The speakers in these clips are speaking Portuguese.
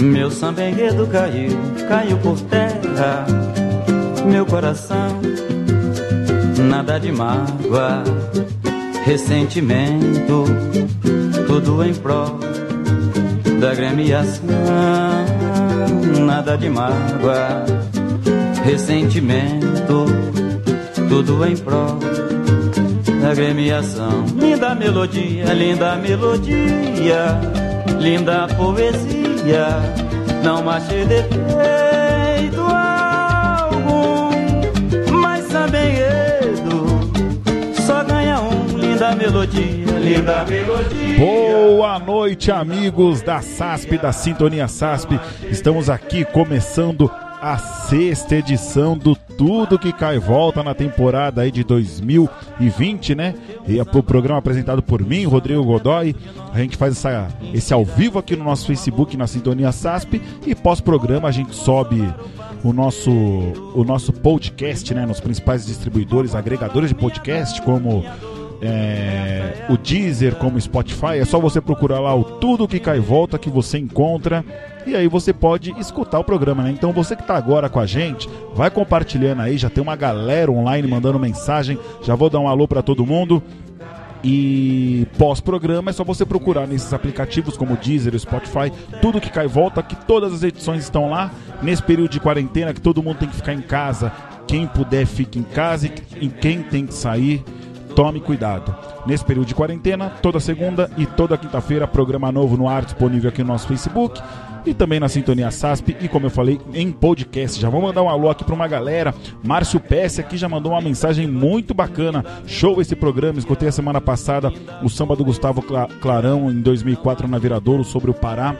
Meu samba enredo caiu, caiu por terra. Meu coração, nada de mágoa, ressentimento, tudo em prol da gremiação. Nada de mágoa, ressentimento, tudo em prol da gremiação. Linda melodia, linda melodia, linda poesia, não achei defeito linda melodia, linda melodia. Boa noite, amigos da SASP, da Sintonia SASP. Estamos aqui começando a sexta edição do Tudo que Cai Volta na temporada aí de 2020, né? E é o programa apresentado por mim, Rodrigo Godoy. A gente faz essa, esse ao vivo aqui no nosso Facebook, na Sintonia SASP. E pós-programa a gente sobe o nosso, o nosso podcast, né? Nos principais distribuidores, agregadores de podcast, como é, o Deezer, como o Spotify. É só você procurar lá o Tudo que Cai Volta que você encontra. E aí você pode escutar o programa, né? Então você que está agora com a gente, vai compartilhando aí, já tem uma galera online mandando mensagem. Já vou dar um alô para todo mundo. E pós-programa é só você procurar nesses aplicativos como o Deezer, o Spotify, tudo que cai volta, que todas as edições estão lá. Nesse período de quarentena que todo mundo tem que ficar em casa, quem puder fique em casa e quem tem que sair, tome cuidado. Nesse período de quarentena, toda segunda e toda quinta-feira, programa novo no ar disponível aqui no nosso Facebook e também na Sintonia SASP e como eu falei em podcast. Já vou mandar um alô aqui para uma galera. Márcio Pesce aqui já mandou uma mensagem muito bacana. Show esse programa. Escutei a semana passada o samba do Gustavo Clarão em 2004 na Viradouro sobre o Pará.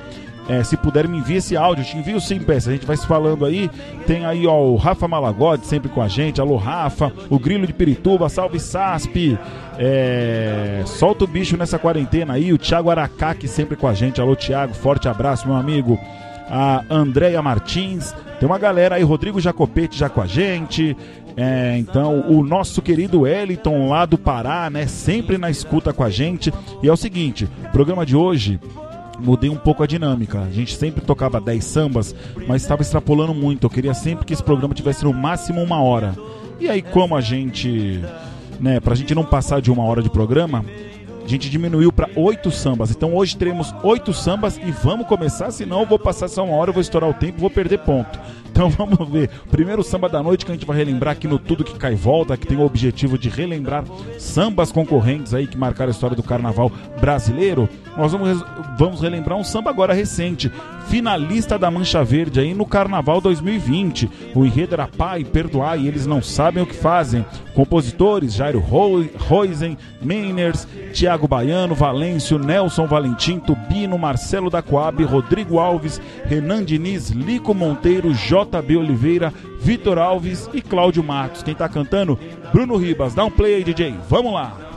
É, se puder me enviar esse áudio, te envio sim, peça. A gente vai se falando aí. Tem aí ó, o Rafa Malagode sempre com a gente. Alô, Rafa. O Grilo de Pirituba, salve SASP. É, solta o bicho nessa quarentena aí. O Thiago Aracaque sempre com a gente. Alô, Thiago. Forte abraço, meu amigo. A Andréia Martins. Tem uma galera aí, Rodrigo Jacopete já com a gente. É, então, o nosso querido Wellington lá do Pará, né? Sempre na escuta com a gente. E é o seguinte: o programa de hoje mudei um pouco a dinâmica. A gente sempre tocava 10 sambas, mas estava extrapolando muito. Eu queria sempre que esse programa tivesse no máximo uma hora. E aí, como a gente, né, pra gente não passar de uma hora de programa, a gente diminuiu para oito sambas. Então hoje teremos oito sambas e vamos começar, senão eu vou passar só uma hora, eu vou estourar o tempo, vou perder ponto. Então vamos ver. Primeiro samba da noite que a gente vai relembrar aqui no Tudo que Cai Volta, que tem o objetivo de relembrar sambas concorrentes aí que marcaram a história do carnaval brasileiro. Nós vamos, vamos relembrar um samba agora recente, finalista da Mancha Verde aí no Carnaval 2020. O enredo era Pai, perdoar e eles não sabem o que fazem. Compositores Jairo Roisen, Meiners, Tiago Baiano, Valêncio, Nelson Valentim, Tubino, Marcelo da Coab, Rodrigo Alves, Renan Diniz, Lico Monteiro, JB Oliveira, Vitor Alves e Cláudio Matos. Quem tá cantando? Bruno Ribas. Dá um play aí, DJ. Vamos lá.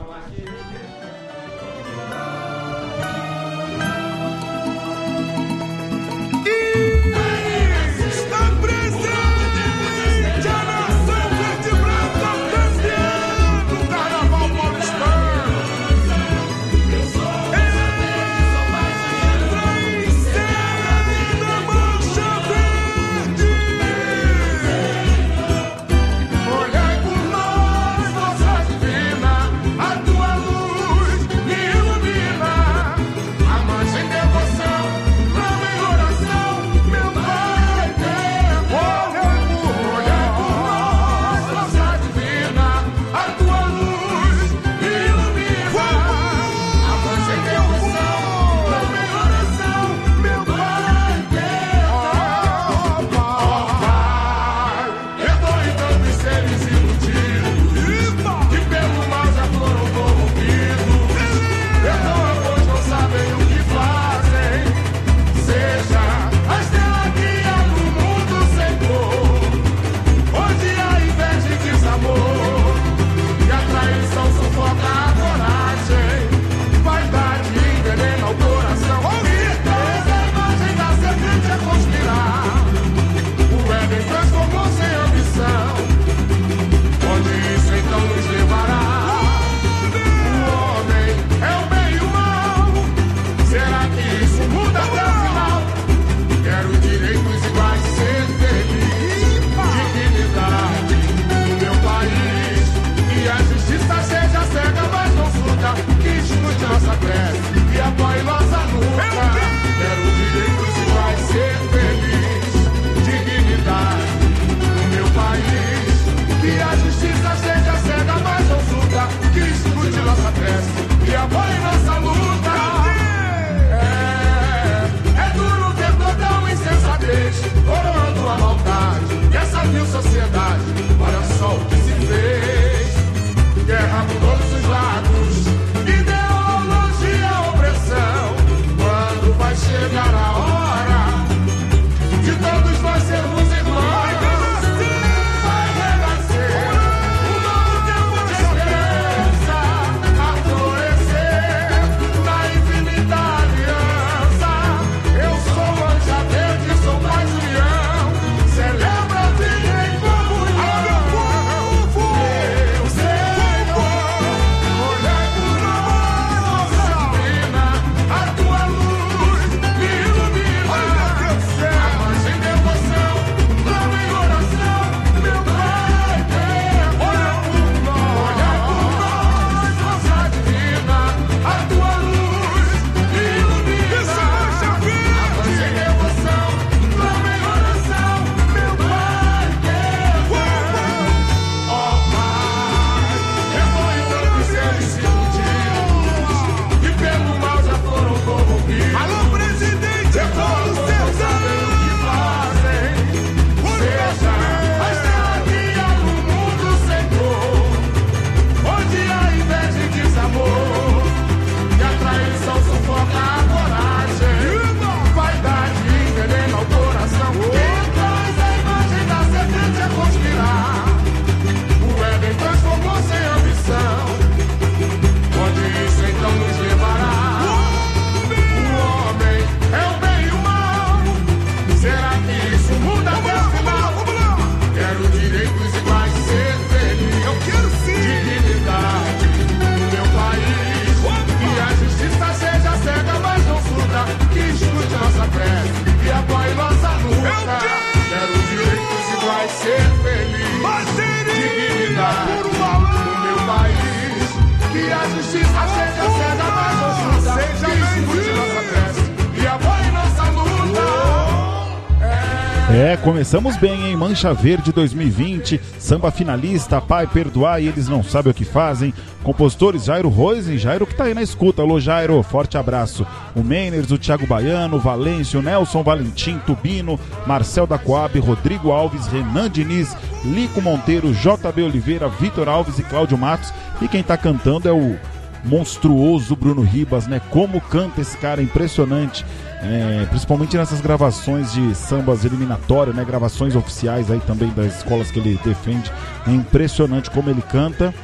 Começamos bem, hein? Mancha Verde 2020, samba finalista, Pai Perdoar e Eles Não Sabem o Que Fazem. Compositores Jairo Roisen, Jairo que tá aí na escuta. Alô, Jairo, forte abraço. O Meiners, o Thiago Baiano, o Valêncio, Nelson Valentim, Tubino, Marcel da Coab, Rodrigo Alves, Renan Diniz, Lico Monteiro, JB Oliveira, Vitor Alves e Cláudio Matos. E quem tá cantando é o monstruoso Bruno Ribas, né? Como canta esse cara, impressionante. É, principalmente nessas gravações de sambas eliminatórias, né? Gravações oficiais aí também das escolas que ele defende. É impressionante como ele canta.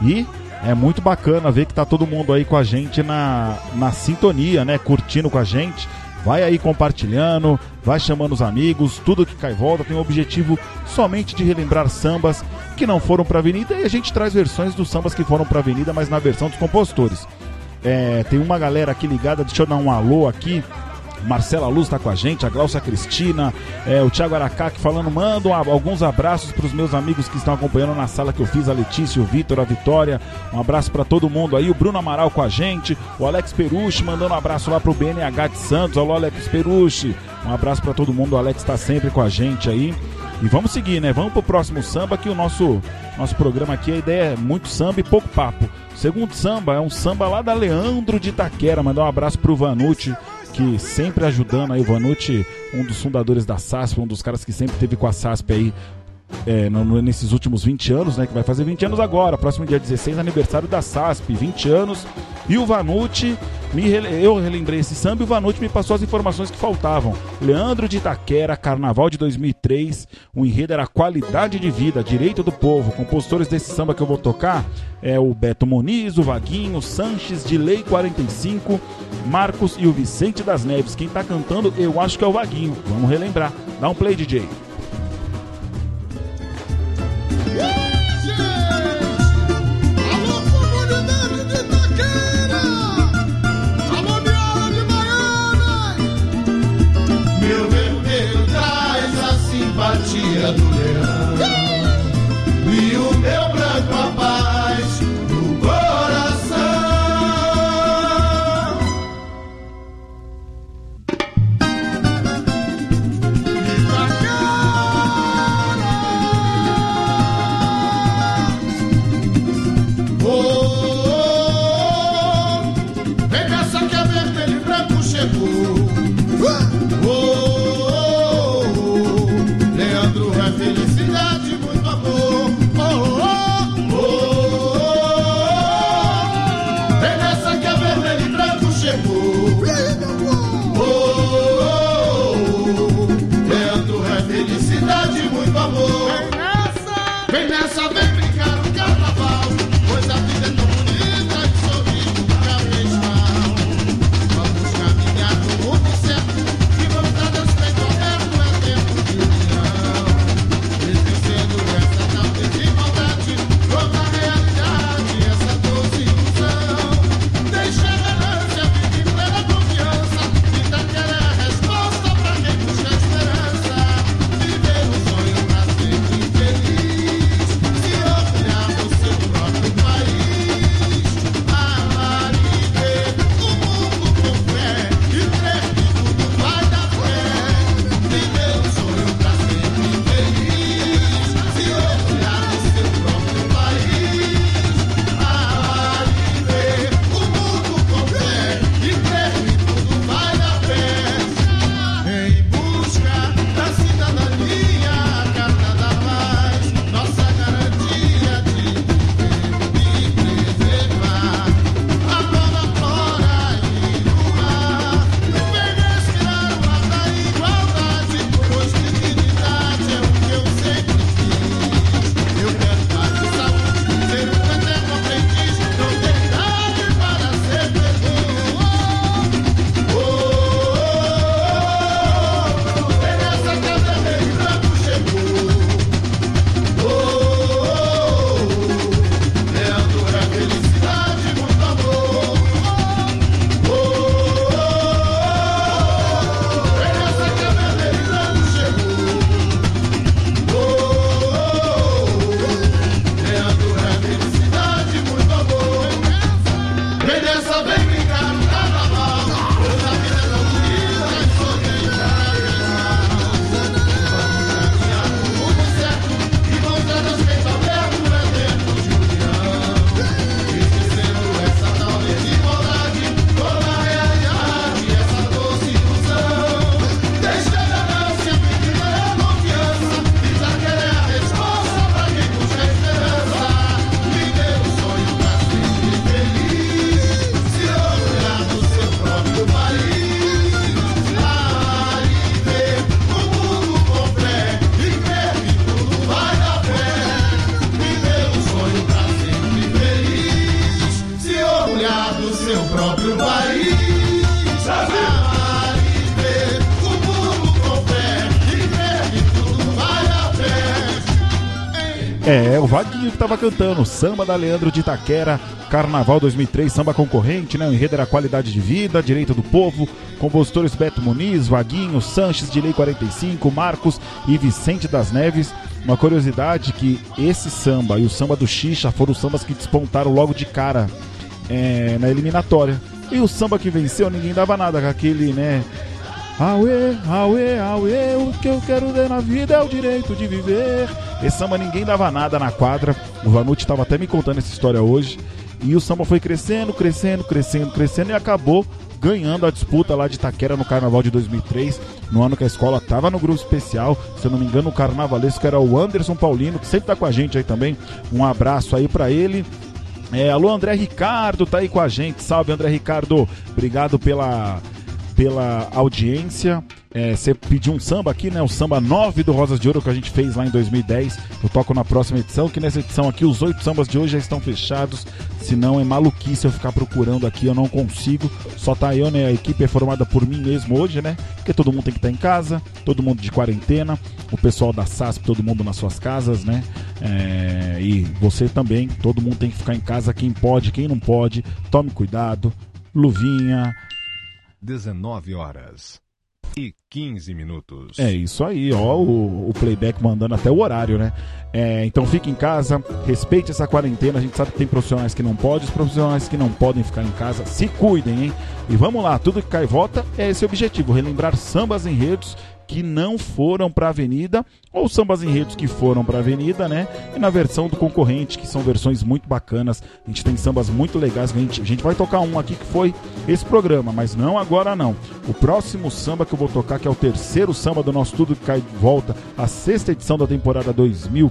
E é muito bacana ver que tá todo mundo aí com a gente na, na sintonia, né? Curtindo com a gente. Vai aí compartilhando, vai chamando os amigos, tudo que cai volta tem o objetivo somente de relembrar sambas que não foram pra avenida e a gente traz versões dos sambas que foram pra avenida, mas na versão dos compositores. É, tem uma galera aqui ligada, deixa eu dar um alô aqui. Marcela Luz está com a gente, a Glaucia Cristina, é, o Thiago Aracaque falando, mando alguns abraços para os meus amigos que estão acompanhando na sala que eu fiz, a Letícia, o Vitor, a Vitória, um abraço para todo mundo aí, o Bruno Amaral com a gente, o Alex Perucci mandando um abraço lá pro BNH de Santos, alô Alex Perucci, um abraço para todo mundo, o Alex está sempre com a gente aí. E vamos seguir, né? Vamos pro próximo samba que o nosso nosso programa aqui a ideia é muito samba e pouco papo. O segundo samba é um samba lá da Leandro de Itaquera, mandar um abraço pro Vanucci, que sempre ajudando aí, o Vanucci, um dos fundadores da SASP, um dos caras que sempre teve com a SASP aí é, no, nesses últimos 20 anos, né? Que vai fazer 20 anos agora, próximo dia 16, aniversário da SASP, 20 anos. E o Vanucci, me, eu relembrei esse samba e o Vanucci me passou as informações que faltavam. Leandro de Itaquera, Carnaval de 2003, o enredo era Qualidade de Vida, Direito do Povo. Compositores desse samba que eu vou tocar é o Beto Moniz, o Vaguinho, Sanches, de Lei 45, Marcos e o Vicente das Neves. Quem tá cantando, eu acho que é o Vaguinho. Vamos relembrar. Dá um play, DJ. Cantando, samba da Leandro de Itaquera, Carnaval 2003, samba concorrente, né? O enredo era qualidade de vida, direito do povo, compositores Beto Muniz, Vaguinho, Sanches de Lei 45, Marcos e Vicente das Neves. Uma curiosidade que esse samba e o samba do Xixa foram os sambas que despontaram logo de cara é, na eliminatória. E o samba que venceu, ninguém dava nada com aquele, né? Auê, auê, auê, o que eu quero ver na vida é o direito de viver. Esse samba ninguém dava nada na quadra. O Vanucci estava até me contando essa história hoje. E o samba foi crescendo, crescendo, crescendo, crescendo e acabou ganhando a disputa lá de Itaquera no Carnaval de 2003, no ano que a escola estava no grupo especial, se eu não me engano, o carnavalesco era o Anderson Paulino, que sempre tá com a gente aí também. Um abraço aí para ele. É, alô, André Ricardo, tá aí com a gente. Salve, André Ricardo. Obrigado pela, pela audiência. É, você pediu um samba aqui, né? O samba 9 do Rosas de Ouro que a gente fez lá em 2010. Eu toco na próxima edição, que nessa edição aqui os oito sambas de hoje já estão fechados. Senão é maluquice eu ficar procurando aqui, eu não consigo. Só tá eu, né? A equipe é formada por mim mesmo hoje, né? Porque todo mundo tem que estar em casa, todo mundo de quarentena, o pessoal da SASP, todo mundo nas suas casas, né? É, e você também, todo mundo tem que ficar em casa, quem pode, quem não pode, tome cuidado, luvinha, 19 horas e 15 minutos. É isso aí, ó, o, o playback mandando até o horário, né? É, então fique em casa, respeite essa quarentena. A gente sabe que tem profissionais que não podem, os profissionais que não podem ficar em casa, se cuidem, hein? E vamos lá, tudo que cai volta é esse objetivo: relembrar sambas enredos que não foram para a avenida, ou sambas enredos que foram para a avenida, né? E na versão do concorrente, que são versões muito bacanas. A gente tem sambas muito legais. A gente, a gente vai tocar um aqui que foi esse programa, mas não agora não. O próximo samba que eu vou tocar, que é o terceiro samba do nosso Tudo que Cai de Volta, a sexta edição da temporada 2000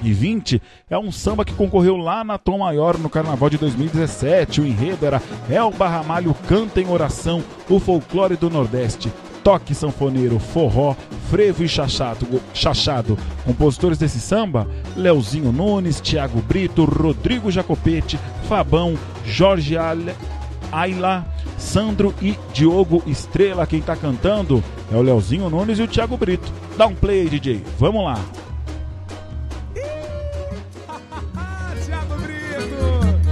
e 20 é um samba que concorreu lá na Tom Maior no Carnaval de 2017. O enredo era El Barramalho canta em oração o folclore do Nordeste. Toque sanfoneiro, forró, frevo e chachado, chachado. Compositores desse samba: Leozinho Nunes, Tiago Brito, Rodrigo Jacopete, Fabão, Jorge Ale- Ayla, Sandro e Diogo Estrela. Quem tá cantando é o Leozinho Nunes e o Tiago Brito. Dá um play DJ. Vamos lá.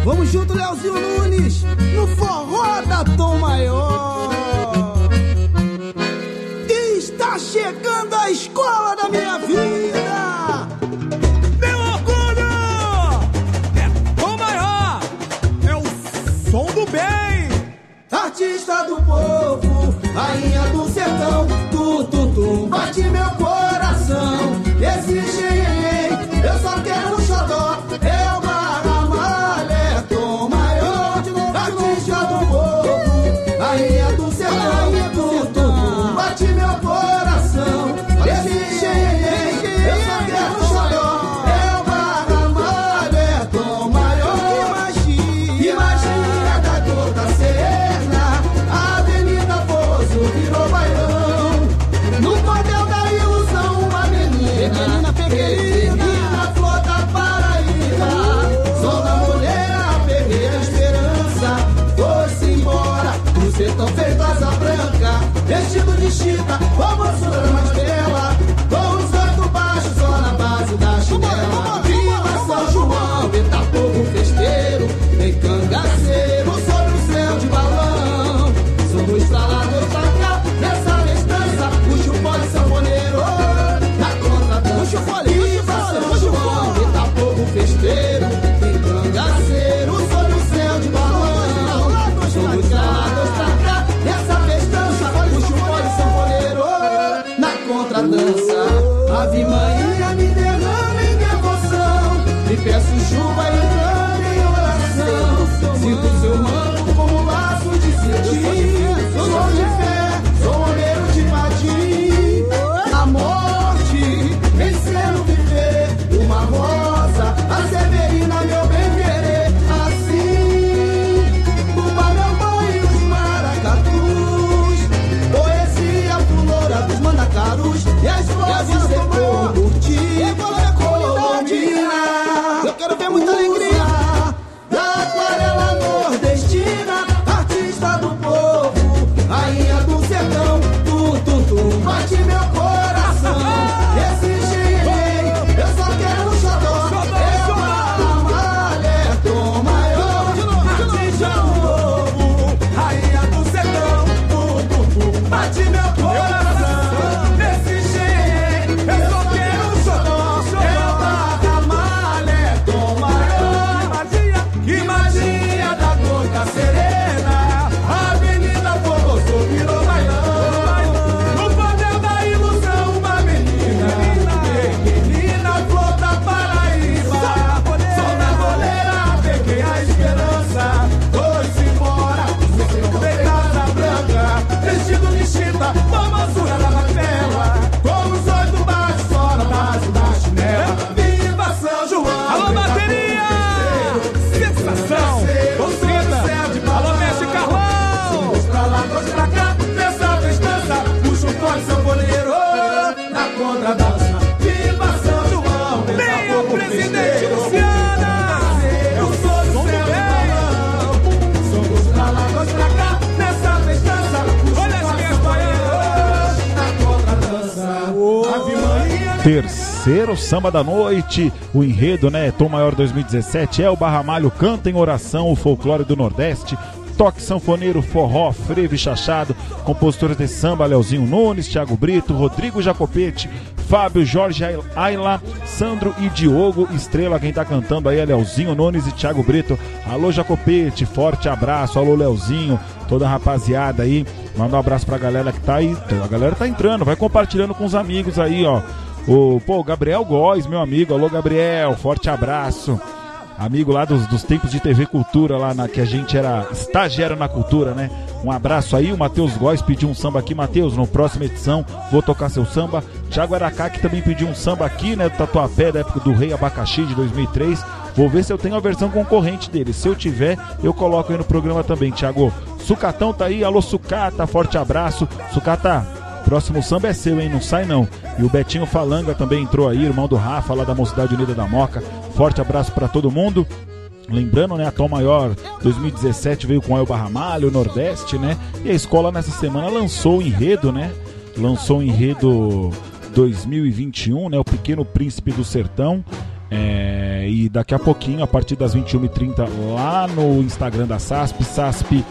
Vamos junto, Leozinho Nunes, no forró da Tom Maior. Chegando a escola da minha vida. Meu orgulho é o maior, é o som do bem. Artista do povo, rainha do sertão, tu, tu, tu, bate meu coração. Terceiro samba da noite, o enredo, né? Tom Maior 2017 é o Barra Malho canta em oração o folclore do Nordeste. Toque sanfoneiro, forró, frevo e chachado. Compositores de samba: Leozinho Nunes, Thiago Brito, Rodrigo Jacopete, Fábio, Jorge Ayla, Sandro e Diogo Estrela. Quem tá cantando aí é Leozinho Nunes e Thiago Brito. Alô, Jacopete, forte abraço. Alô, Leozinho, toda a rapaziada aí. Manda um abraço pra galera que tá aí. A galera tá entrando, vai compartilhando com os amigos aí, ó. O, pô, Gabriel Góes, meu amigo. Alô, Gabriel, forte abraço. Amigo lá dos, dos tempos de TV Cultura, lá na que a gente era estagiário na cultura, né? Um abraço aí, o Matheus Góes pediu um samba aqui. Matheus, na próxima edição vou tocar seu samba. Thiago Aracá que também pediu um samba aqui, né? Do Tatuapé, da época do Rei Abacaxi de 2003. Vou ver se eu tenho a versão concorrente dele. Se eu tiver, eu coloco aí no programa também, Thiago. Sucatão tá aí, alô Sucata, forte abraço. Sucata, Próximo samba é seu, hein? Não sai não. E o Betinho Falanga também entrou aí, irmão do Rafa, lá da Mocidade Unida da Moca. Forte abraço para todo mundo. Lembrando, né, a Tom Maior 2017 veio com El Barramalho, Nordeste, né? E a escola nessa semana lançou o enredo, né? Lançou o enredo 2021, né? O Pequeno Príncipe do Sertão. É, e daqui a pouquinho, a partir das 21h30, lá no Instagram da SASP, SASP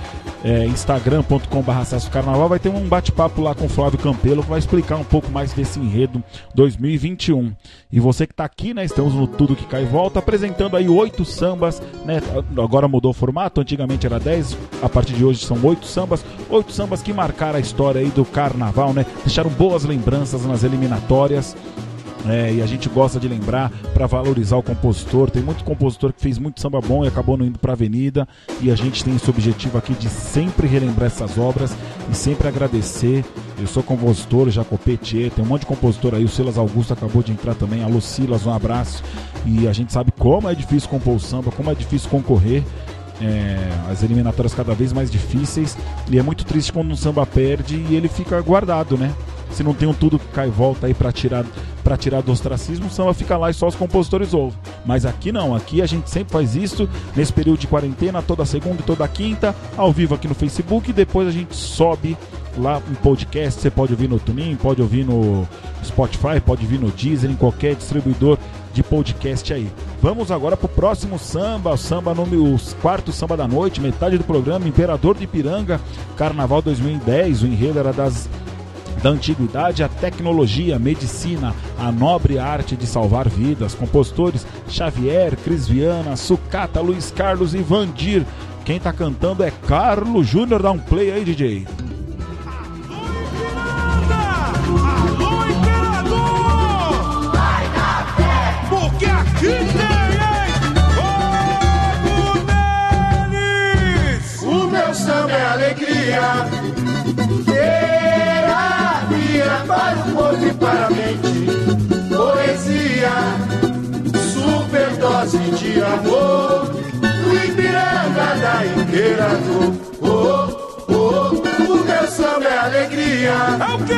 é, instagram.com.br Carnaval, vai ter um bate-papo lá com o Flávio Campelo que vai explicar um pouco mais desse enredo 2021. E você que está aqui, né? Estamos no Tudo Que Cai e Volta, apresentando aí oito sambas, né? Agora mudou o formato, antigamente era dez, a partir de hoje são oito sambas, oito sambas que marcaram a história aí do Carnaval, né? Deixaram boas lembranças nas eliminatórias. É, e a gente gosta de lembrar para valorizar o compositor. Tem muito compositor que fez muito samba bom e acabou não indo para a avenida. E a gente tem esse objetivo aqui de sempre relembrar essas obras e sempre agradecer. Eu sou compositor, Jacopetier, tem um monte de compositor aí. O Silas Augusto acabou de entrar também. Alô, Silas, um abraço. E a gente sabe como é difícil compor o samba, como é difícil concorrer. É, as eliminatórias cada vez mais difíceis e é muito triste quando um samba perde e ele fica guardado, né? Se não tem um tudo que cai e volta aí para tirar para tirar do ostracismo, o samba fica lá e só os compositores ouvem. Mas aqui não, aqui a gente sempre faz isso nesse período de quarentena, toda segunda e toda quinta, ao vivo aqui no Facebook, e depois a gente sobe lá em podcast, você pode ouvir no TuneIn, pode ouvir no Spotify, pode ouvir no Deezer, em qualquer distribuidor de podcast aí. Vamos agora pro próximo samba, o samba número quarto samba da noite, metade do programa, Imperador de Piranga, Carnaval 2010, o enredo era das da antiguidade à tecnologia, medicina, a nobre arte de salvar vidas. Compositores Xavier, Cris Viana, Sucata, Luiz Carlos e Vandir. Quem tá cantando é Carlos Júnior. Dá um play aí, DJ. Alô! Vai dar de amor, o Ipiranga da Imperador. Oh, oh, o meu samba é alegria, É o quê?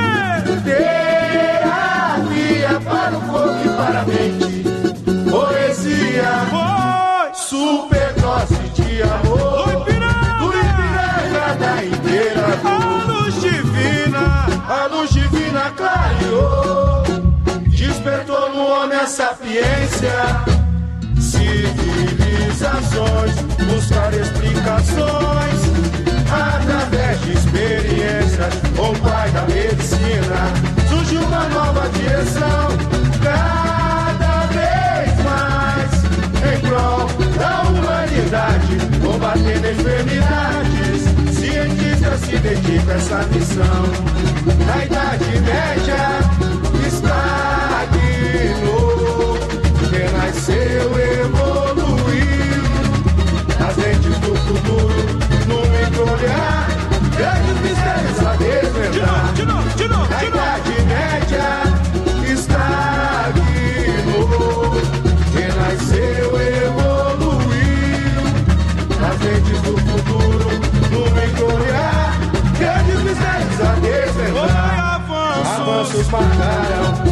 terapia para o corpo e para a mente, poesia, Foi! superdose de amor. Do Ipiranga! Do Ipiranga da Imperador. A luz divina! A luz divina clareou, despertou no homem a sapiência. Civilizações, buscar explicações através de experiências. O pai da medicina, surgiu uma nova direção. Cada vez mais em prol da humanidade, combatendo enfermidades. Cientistas se dedicam a essa missão. Na Idade Média estagnou, renasceu, evoluiu. As lentes do futuro, no microolhar, grandes mistérios a De desvendar. novo, de novo, de novo, de novo! Idade Média estagnou, renasceu, evoluiu. Nas lentes do futuro, no microolhar, grandes mistérios a desvendar. Avanços marcaram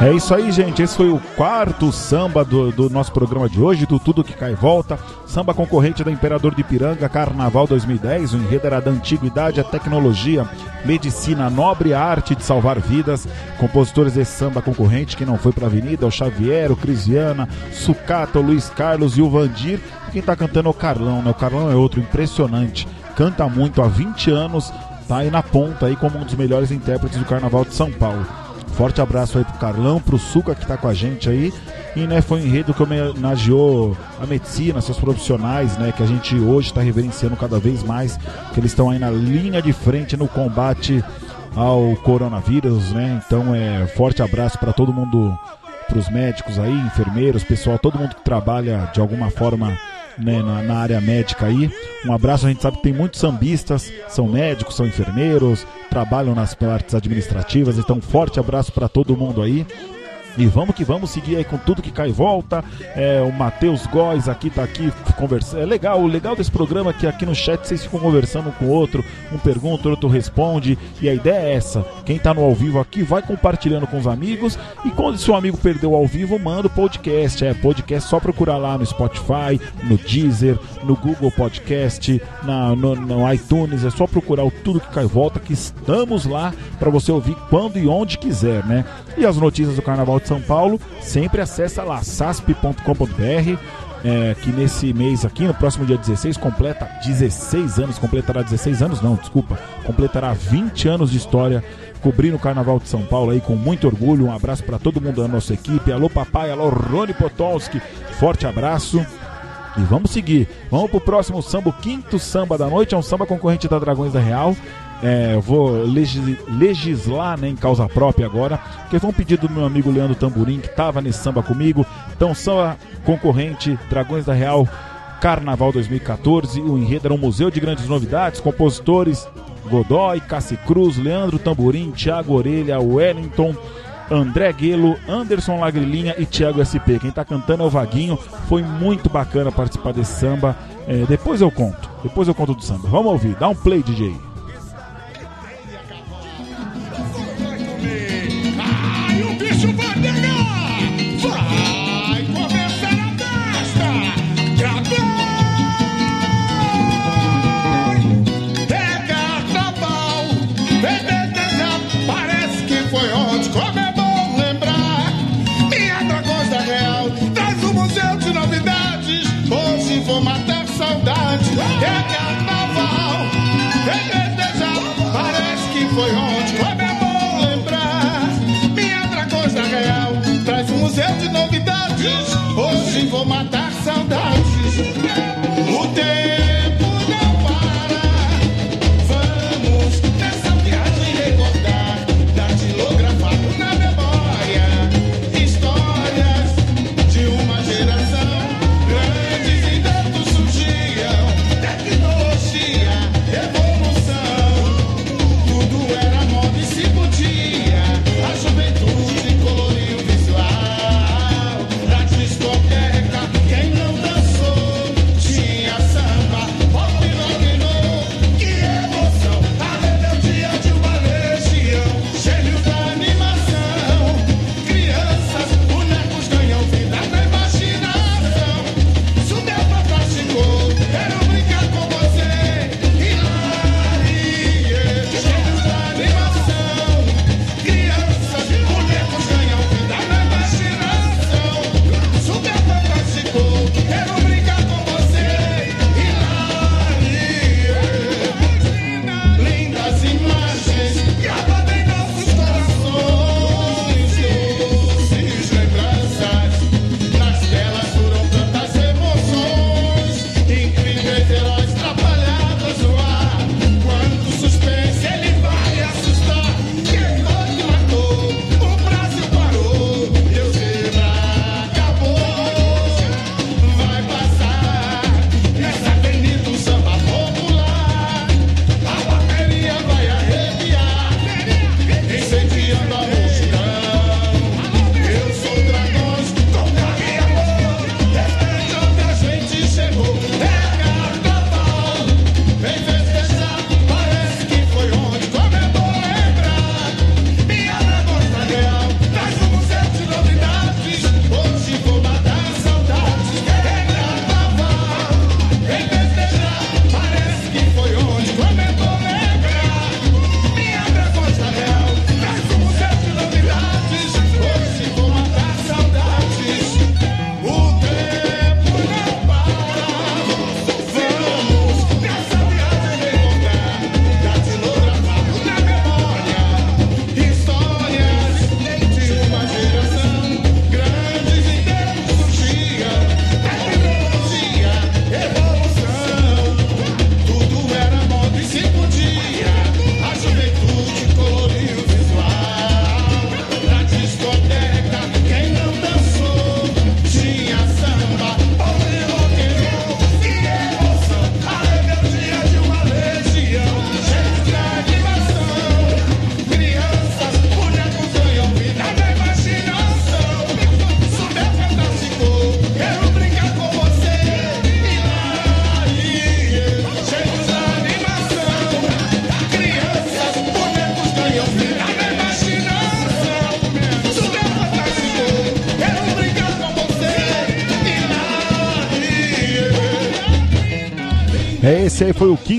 É isso aí, gente. Esse foi o quarto samba do, do nosso programa de hoje, do Tudo Que Cai Volta. Samba concorrente da Imperador de Piranga, Carnaval 2010. O enredo era da antiguidade, a tecnologia, medicina, a nobre arte de salvar vidas. Compositores desse samba concorrente, que não foi pra avenida, é o Xavier, o Crisiana, Sucata, o Luiz Carlos e o Vandir. Quem tá cantando é o Carlão, né? O Carlão é outro impressionante. Canta muito há 20 anos, tá aí na ponta aí como um dos melhores intérpretes do Carnaval de São Paulo. Forte abraço aí pro Carlão, pro Suca que tá com a gente aí. E né, foi um enredo que homenageou a medicina, seus profissionais, né? Que a gente hoje está reverenciando cada vez mais, que eles estão aí na linha de frente no combate ao coronavírus, né? Então é forte abraço para todo mundo, pros médicos aí, enfermeiros, pessoal, todo mundo que trabalha de alguma forma né, na, na área médica aí. Um abraço, a gente sabe que tem muitos sambistas, são médicos, são enfermeiros, trabalham nas partes administrativas, então forte abraço para todo mundo aí. E vamos que vamos seguir aí com tudo que cai e volta. É, o Matheus Góes aqui tá aqui conversando. É legal, o legal desse programa é que aqui no chat vocês ficam conversando um com o outro, um pergunta, outro responde. E a ideia é essa: quem tá no ao vivo aqui vai compartilhando com os amigos. E quando seu amigo perdeu ao vivo, manda o podcast. É podcast só procurar lá no Spotify, no Deezer, no Google Podcast, na, no, no iTunes. É só procurar o tudo que cai e volta, que estamos lá para você ouvir quando e onde quiser, né? E as notícias do Carnaval de São Paulo, sempre acessa lá sasp.com.br. É, que nesse mês aqui, no próximo dia 16, completa 16 anos, completará 16 anos, não, desculpa, completará 20 anos de história cobrindo o Carnaval de São Paulo aí com muito orgulho. Um abraço para todo mundo da nossa equipe. Alô papai, alô Rony Potolski, forte abraço. E vamos seguir. Vamos pro próximo samba, o quinto samba da noite. É um samba concorrente da Dragões da Real. É, vou legis- legislar né, em causa própria agora, porque foi um pedido do meu amigo Leandro Tamburim, que estava nesse samba comigo. Então, samba concorrente, Dragões da Real, Carnaval 2014. O enredo era um museu de grandes novidades, compositores Godoy, Cassi Cruz, Leandro Tamburim, Thiago Orelha, Wellington. André Guelo, Anderson Lagrilinha e Thiago SP. Quem tá cantando é o Vaguinho. Foi muito bacana participar desse samba. É, depois eu conto. Depois eu conto do samba. Vamos ouvir. Dá um play, DJ. Novidades.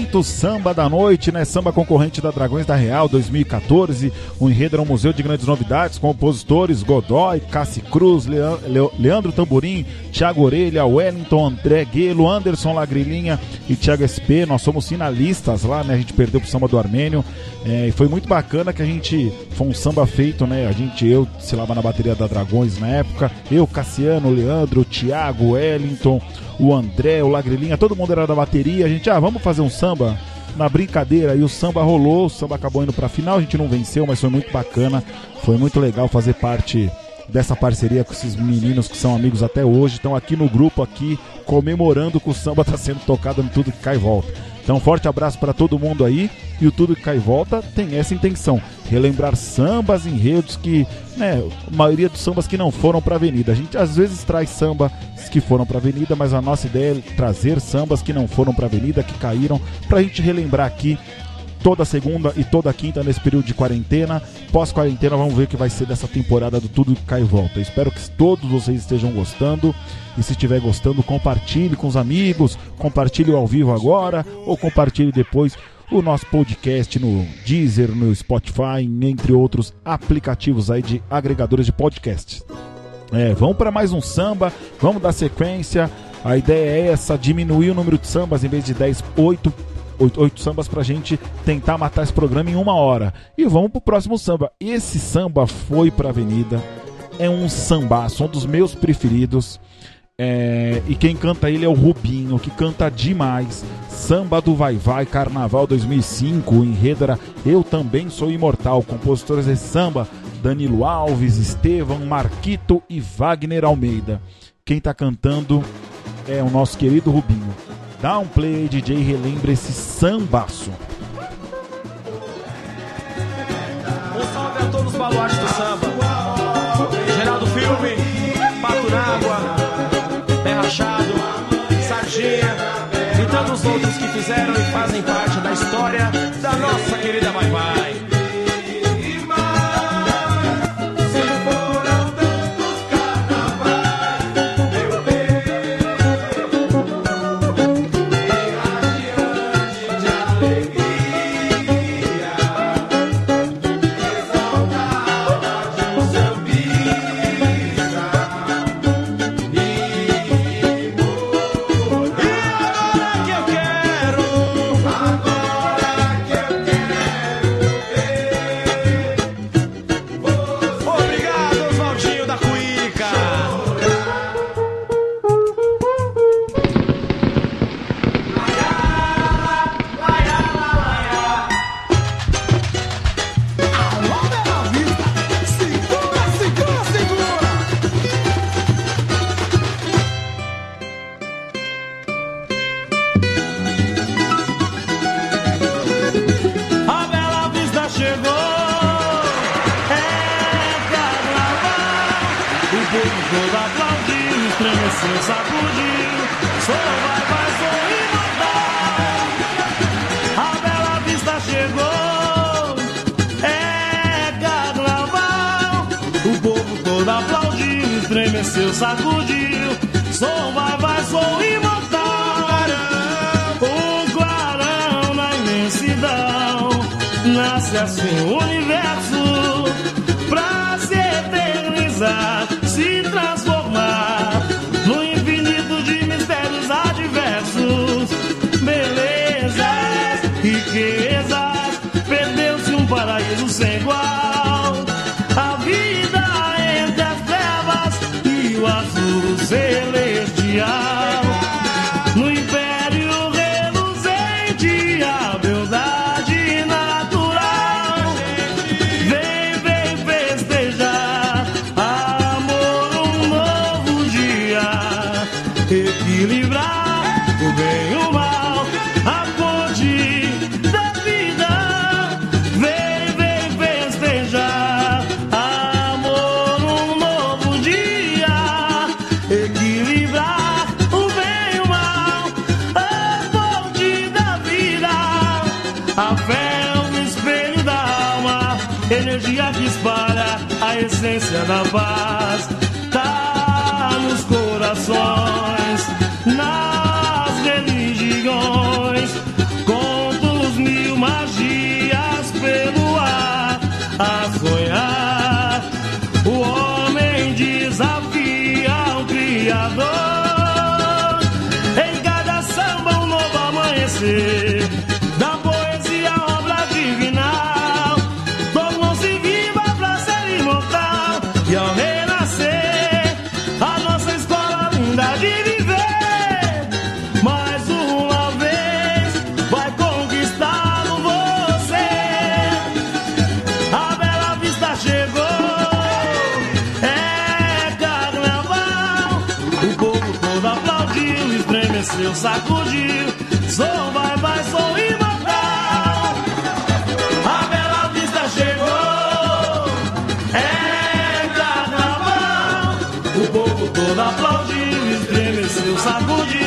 Quinto samba da noite, né? Samba concorrente da Dragões da Real 2014. O enredo era um museu de grandes novidades, compositores Godoy, Cassi Cruz, Leandro Tamborim, Thiago Orelha, Wellington, André Guelo, Anderson Lagrilinha e Thiago SP. Nós somos finalistas lá, né? A gente perdeu pro samba do Armênio. É, foi muito bacana que a gente. Foi um samba feito, né? A gente, eu, se lava na bateria da Dragões na época. Eu, Cassiano, Leandro, Thiago, Wellington, o André, o Lagrilinha, todo mundo era da bateria. A gente, ah, vamos fazer um samba? Na brincadeira, e o samba rolou, o samba acabou indo pra final, a gente não venceu, mas foi muito bacana. Foi muito legal fazer parte dessa parceria com esses meninos que são amigos até hoje, estão aqui no grupo aqui comemorando que o samba está sendo tocado no Tudo que Cai e Volta. Então, forte abraço para todo mundo aí. E o Tudo que Cai Volta tem essa intenção: relembrar sambas, enredos que, né, a maioria dos sambas que não foram para avenida. A gente às vezes traz sambas que foram para avenida, mas a nossa ideia é trazer sambas que não foram para avenida, que caíram, para a gente relembrar aqui toda segunda e toda quinta nesse período de quarentena. Pós-quarentena, vamos ver o que vai ser dessa temporada do Tudo que Cai e Volta. Espero que todos vocês estejam gostando. E se estiver gostando, compartilhe com os amigos, compartilhe ao vivo agora ou compartilhe depois o nosso podcast no Deezer, no Spotify, entre outros aplicativos aí de agregadores de podcasts. É, vamos para mais um samba, vamos dar sequência. A ideia é essa, diminuir o número de sambas em vez de 10, 8 oito, oito sambas pra gente tentar matar esse programa em uma hora. E vamos pro próximo samba. Esse samba foi pra avenida. É um sambaço, um dos meus preferidos. É, e quem canta ele é o Rubinho, que canta demais. Samba do Vai Vai, Carnaval 2005. O enredo era Eu Também Sou Imortal. Compositores de samba: Danilo Alves, Estevam, Marquito e Wagner Almeida. Quem tá cantando é o nosso querido Rubinho. Dá um play aí, DJ, relembra esse sambaço. Um salve a todos os baluartes do samba. Geraldo Filme, Pato Nágua, Pé Rachado, Sardinha e tantos outros que fizeram e fazem parte da história da nossa querida Vai Vai. A essência da paz. Estremeceu, sacudiu. Sou vai, vai, sou imortal. A Bela Vista chegou, é carnaval. O povo todo aplaudiu, estremeceu, sacudiu.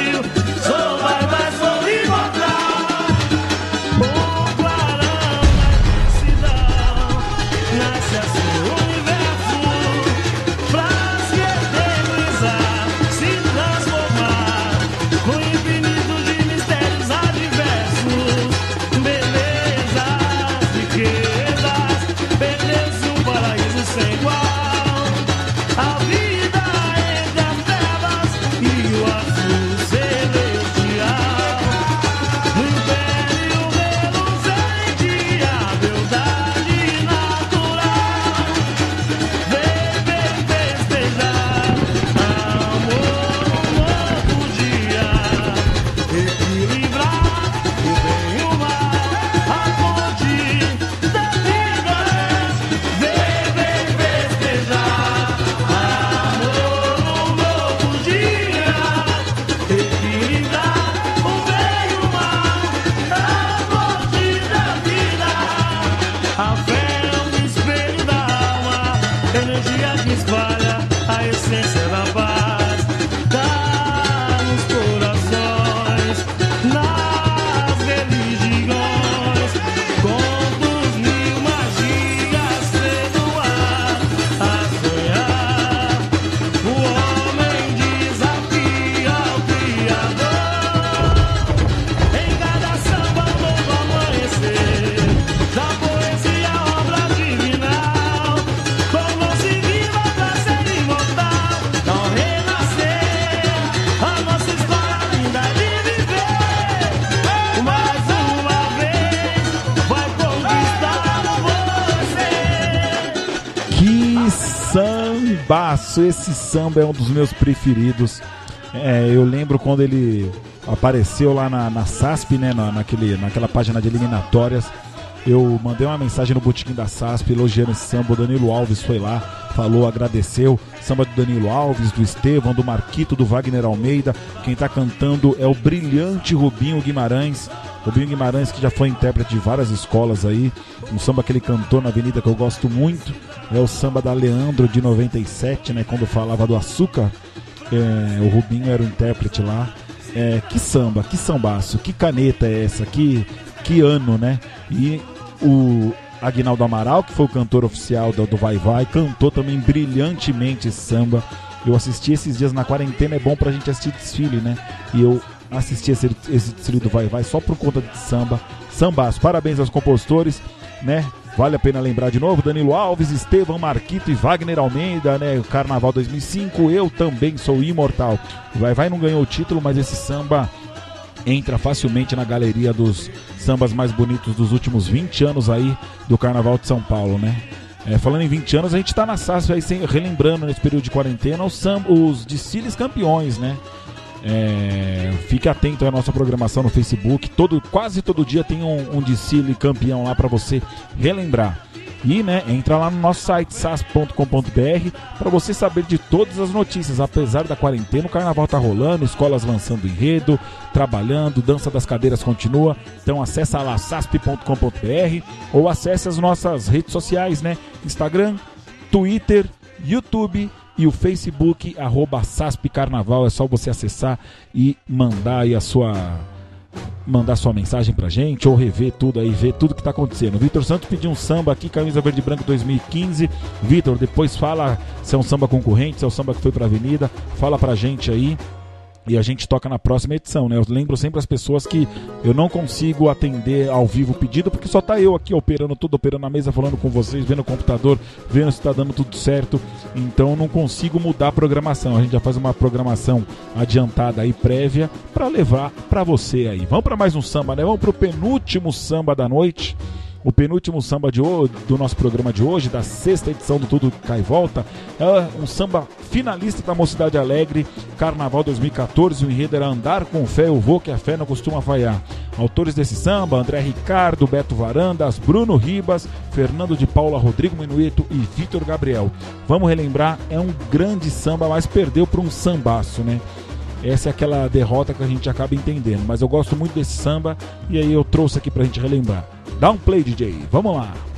Sambaço! Esse samba é um dos meus preferidos. É, eu lembro quando ele apareceu lá na, na SASP, né, na, naquele, naquela página de eliminatórias. Eu mandei uma mensagem no botequim da SASP elogiando esse samba. O Danilo Alves foi lá, falou, agradeceu. Samba do Danilo Alves, do Estevão, do Marquito, do Wagner Almeida. Quem tá cantando é o brilhante Rubinho Guimarães. Rubinho Guimarães, que já foi intérprete de várias escolas aí. Um samba que ele cantou na Avenida que eu gosto muito. É o samba da Leandro de 97, né? Quando falava do açúcar. É, o Rubinho era o intérprete lá. É, que samba, que sambaço, que caneta é essa, que, que ano, né? E o Agnaldo Amaral, que foi o cantor oficial do, Vai Vai, cantou também brilhantemente samba. Eu assisti esses dias na quarentena, é bom pra gente assistir desfile, né? E eu assisti esse, esse desfile do Vai Vai só por conta de samba. Sambaço, parabéns aos compositores, né? Vale a pena lembrar de novo, Danilo Alves, Estevam Marquito e Wagner Almeida, né? O Carnaval 2005, eu também sou imortal. Vai Vai não ganhou o título, mas esse samba entra facilmente na galeria dos sambas mais bonitos dos últimos 20 anos aí do Carnaval de São Paulo, né? É, falando em 20 anos, a gente tá na SAS aí sem- relembrando nesse período de quarentena os, samba, os desfiles campeões, né? É, fique atento à nossa programação no Facebook. Todo, quase todo dia tem um, um desfile campeão lá para você relembrar. E né, entra lá no nosso site sas.com.br para você saber de todas as notícias. Apesar da quarentena, o carnaval tá rolando, escolas lançando enredo, trabalhando, dança das cadeiras continua. Então acessa lá sasp.com.br ou acesse as nossas redes sociais, né? Instagram, Twitter, YouTube e o Facebook, arroba SASP Carnaval. É só você acessar e mandar aí a sua. Mandar sua mensagem pra gente ou rever tudo aí, ver tudo que tá acontecendo. Vitor Santos pediu um samba aqui, camisa verde e branco 2015. Vitor, depois fala se é um samba concorrente, se é um samba que foi pra avenida. Fala pra gente aí. E a gente toca na próxima edição, né? Eu lembro sempre as pessoas que eu não consigo atender ao vivo o pedido, porque só tá eu aqui operando tudo, operando a mesa, falando com vocês, vendo o computador, vendo se tá dando tudo certo. Então eu não consigo mudar a programação. A gente já faz uma programação adiantada aí, prévia, para levar para você aí. Vamos para mais um samba, né? Vamos pro penúltimo samba da noite. O penúltimo samba de hoje, do nosso programa de hoje, da sexta edição do Tudo Cai Volta, é um samba finalista da Mocidade Alegre, Carnaval 2014. O enredo era Andar com Fé, eu vou que a fé não costuma falhar. Autores desse samba: André Ricardo, Beto Varandas, Bruno Ribas, Fernando de Paula, Rodrigo Minueto e Vitor Gabriel. Vamos relembrar, é um grande samba, mas perdeu para um sambaço, né? Essa é aquela derrota que a gente acaba entendendo. Mas eu gosto muito desse samba e aí eu trouxe aqui pra gente relembrar. Dá um play, DJ. Vamos lá.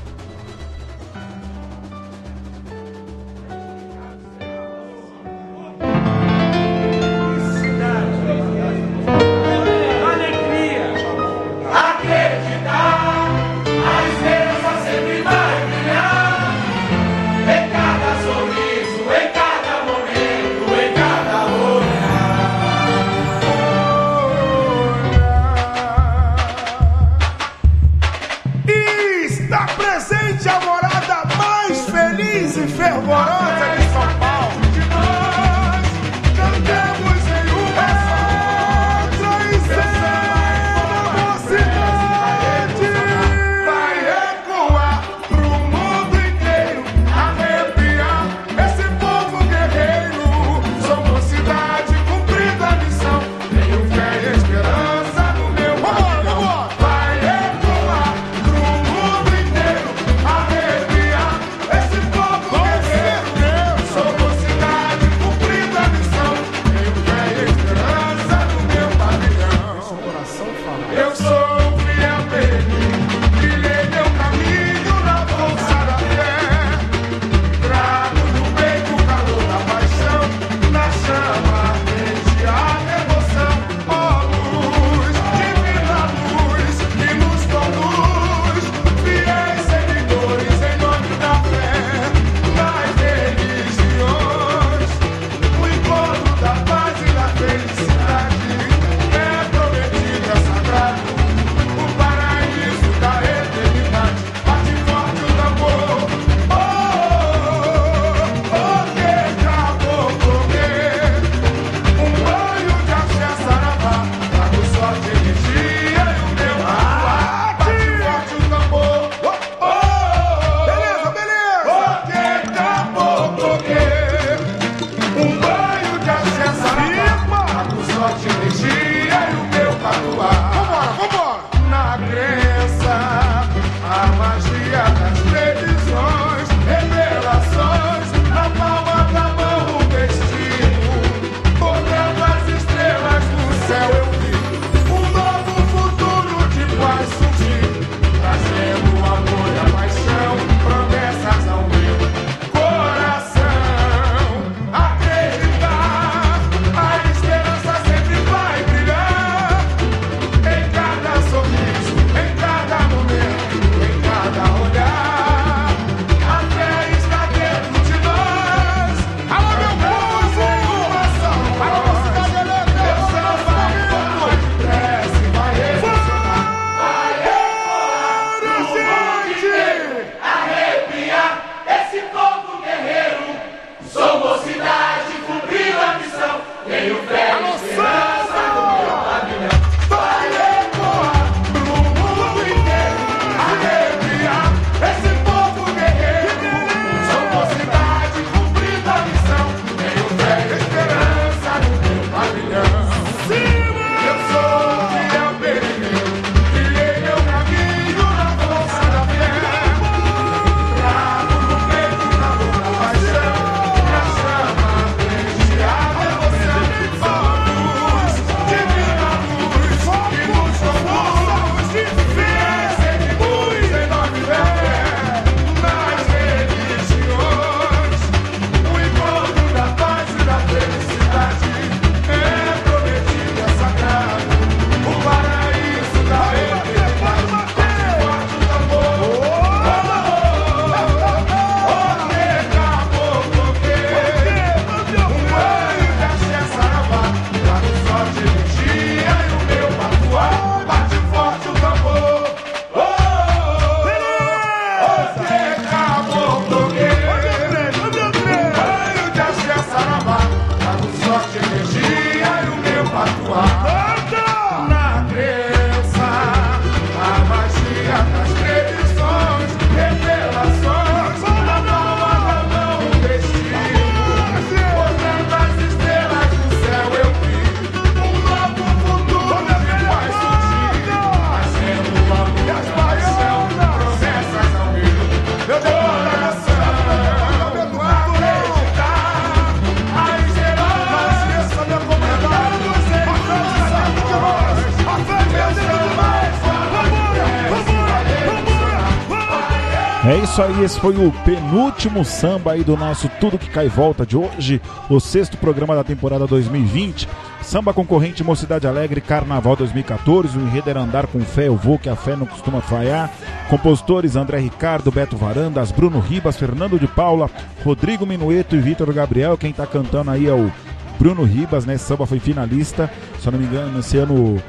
Esse foi o penúltimo samba aí do nosso Tudo Que Cai Volta de hoje, o sexto programa da temporada 2020. Samba concorrente Mocidade Alegre, Carnaval 2014, o enredo era andar com fé, eu vou que a fé não costuma falhar. Compositores André Ricardo, Beto Varandas, Bruno Ribas, Fernando de Paula, Rodrigo Minueto e Vitor Gabriel. Quem tá cantando aí é o Bruno Ribas, né? Samba foi finalista, se eu não me engano, esse ano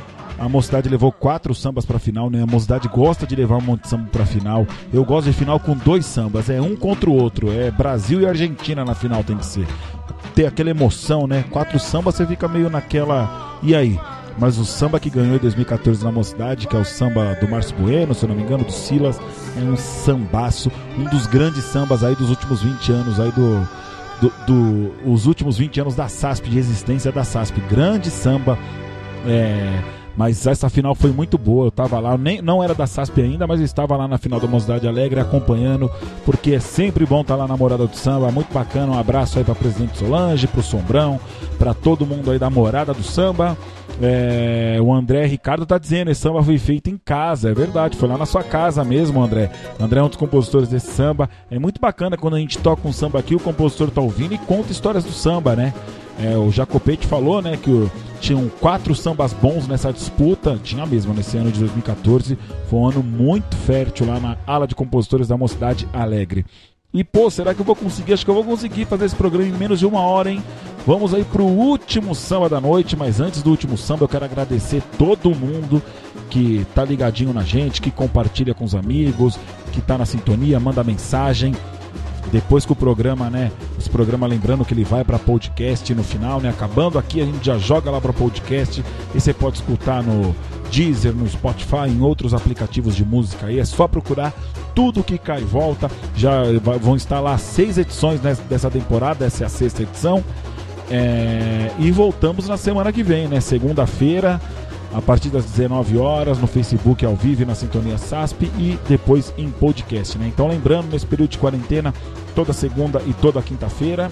a Mocidade levou quatro sambas pra final, né? A Mocidade gosta de levar um monte de samba pra final. Eu gosto de final com dois sambas, é um contra o outro. É Brasil e Argentina na final tem que ser. Ter aquela emoção, né? Quatro sambas você fica meio naquela. E aí? Mas o samba que ganhou em 2014 na Mocidade, que é o samba do Márcio Bueno, se eu não me engano, do Silas, é um sambaço, um dos grandes sambas aí dos últimos 20 anos aí do, do, do, os últimos 20 anos da SASP, de existência da SASP. Grande samba. É, mas essa final foi muito boa. Eu tava lá, nem, não era da SASP ainda, mas eu estava lá na final da Mocidade Alegre acompanhando, porque é sempre bom estar lá na Morada do Samba. Muito bacana. Um abraço aí para presidente Solange, pro Sombrão, para todo mundo aí da Morada do Samba. É, o André Ricardo tá dizendo, esse samba foi feito em casa, é verdade, foi lá na sua casa mesmo, André. O André é um dos compositores desse samba. É muito bacana quando a gente toca um samba aqui, o compositor tá ouvindo e conta histórias do samba, né? É, o Jacopete falou, né, que o, tinham quatro sambas bons nessa disputa, tinha mesmo nesse ano de 2014. Foi um ano muito fértil lá na ala de compositores da Mocidade Alegre. E pô, será que eu vou conseguir? Acho que eu vou conseguir fazer esse programa em menos de uma hora, hein? Vamos aí pro último samba da noite, mas antes do último samba eu quero agradecer todo mundo que tá ligadinho na gente, que compartilha com os amigos, que tá na sintonia, manda mensagem. Depois que o programa, né? Esse programa lembrando que ele vai para podcast no final, né? Acabando aqui, a gente já joga lá para podcast e você pode escutar no Deezer, no Spotify, em outros aplicativos de música aí. É só procurar tudo que cai e volta. Já vão estar lá seis edições dessa temporada, essa é a sexta edição. É... E voltamos na semana que vem, né? Segunda-feira a partir das 19 horas no Facebook ao vivo na Sintonia SASP e depois em podcast, né? Então lembrando, nesse período de quarentena, toda segunda e toda quinta-feira.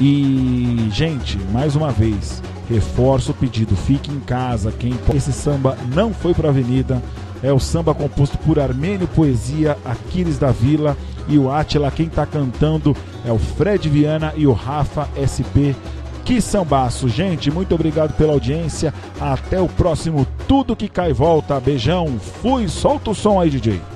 E, gente, mais uma vez, reforço o pedido, fique em casa, quem esse samba não foi para a avenida, é o samba composto por Armênio Poesia, Aquiles da Vila e o Atila, quem está cantando é o Fred Viana e o Rafa SP que sambaço, gente. Muito obrigado pela audiência. Até o próximo Tudo que cai volta. Beijão. Fui, solta o som aí, DJ.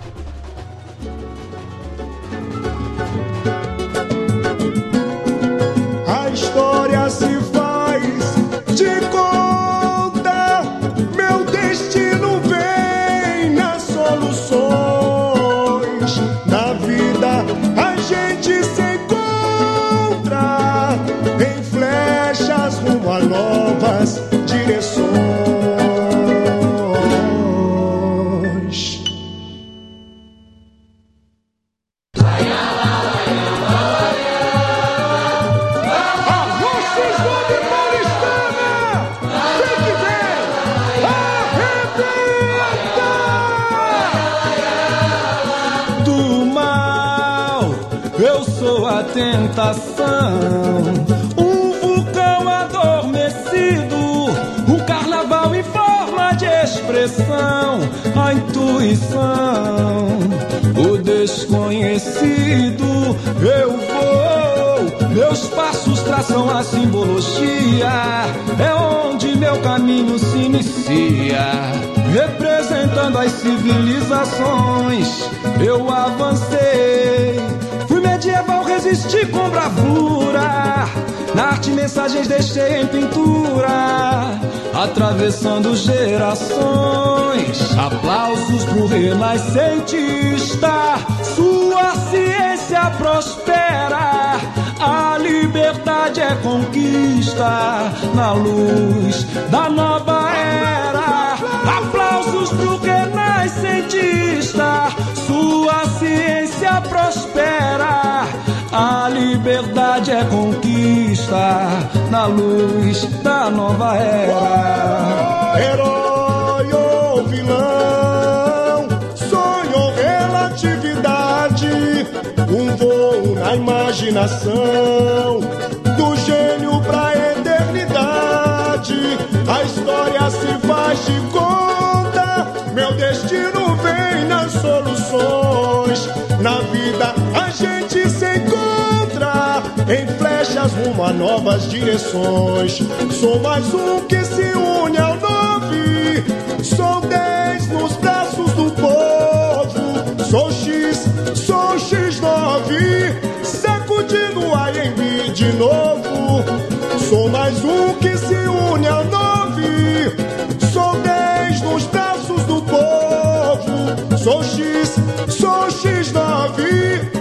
Deixei em pintura, atravessando gerações. Aplausos pro renascentista, sua ciência prospera. A liberdade é conquista na luz da nova era. Aplausos pro renascentista, sua ciência prospera. A liberdade é conquista na luz da nova era. Herói ou vilão, sonho ou relatividade, um voo na imaginação, do gênio pra eternidade. A história se faz de conta, Na vida a gente se encontra em flechas rumo a novas direções. Sou mais um que se une ao nove, sou dez nos braços do povo. Sou X, sou X9, sacudindo a Embi de novo. Sou mais um que se une ao nove, sou dez nos braços do povo. Sou X, X9.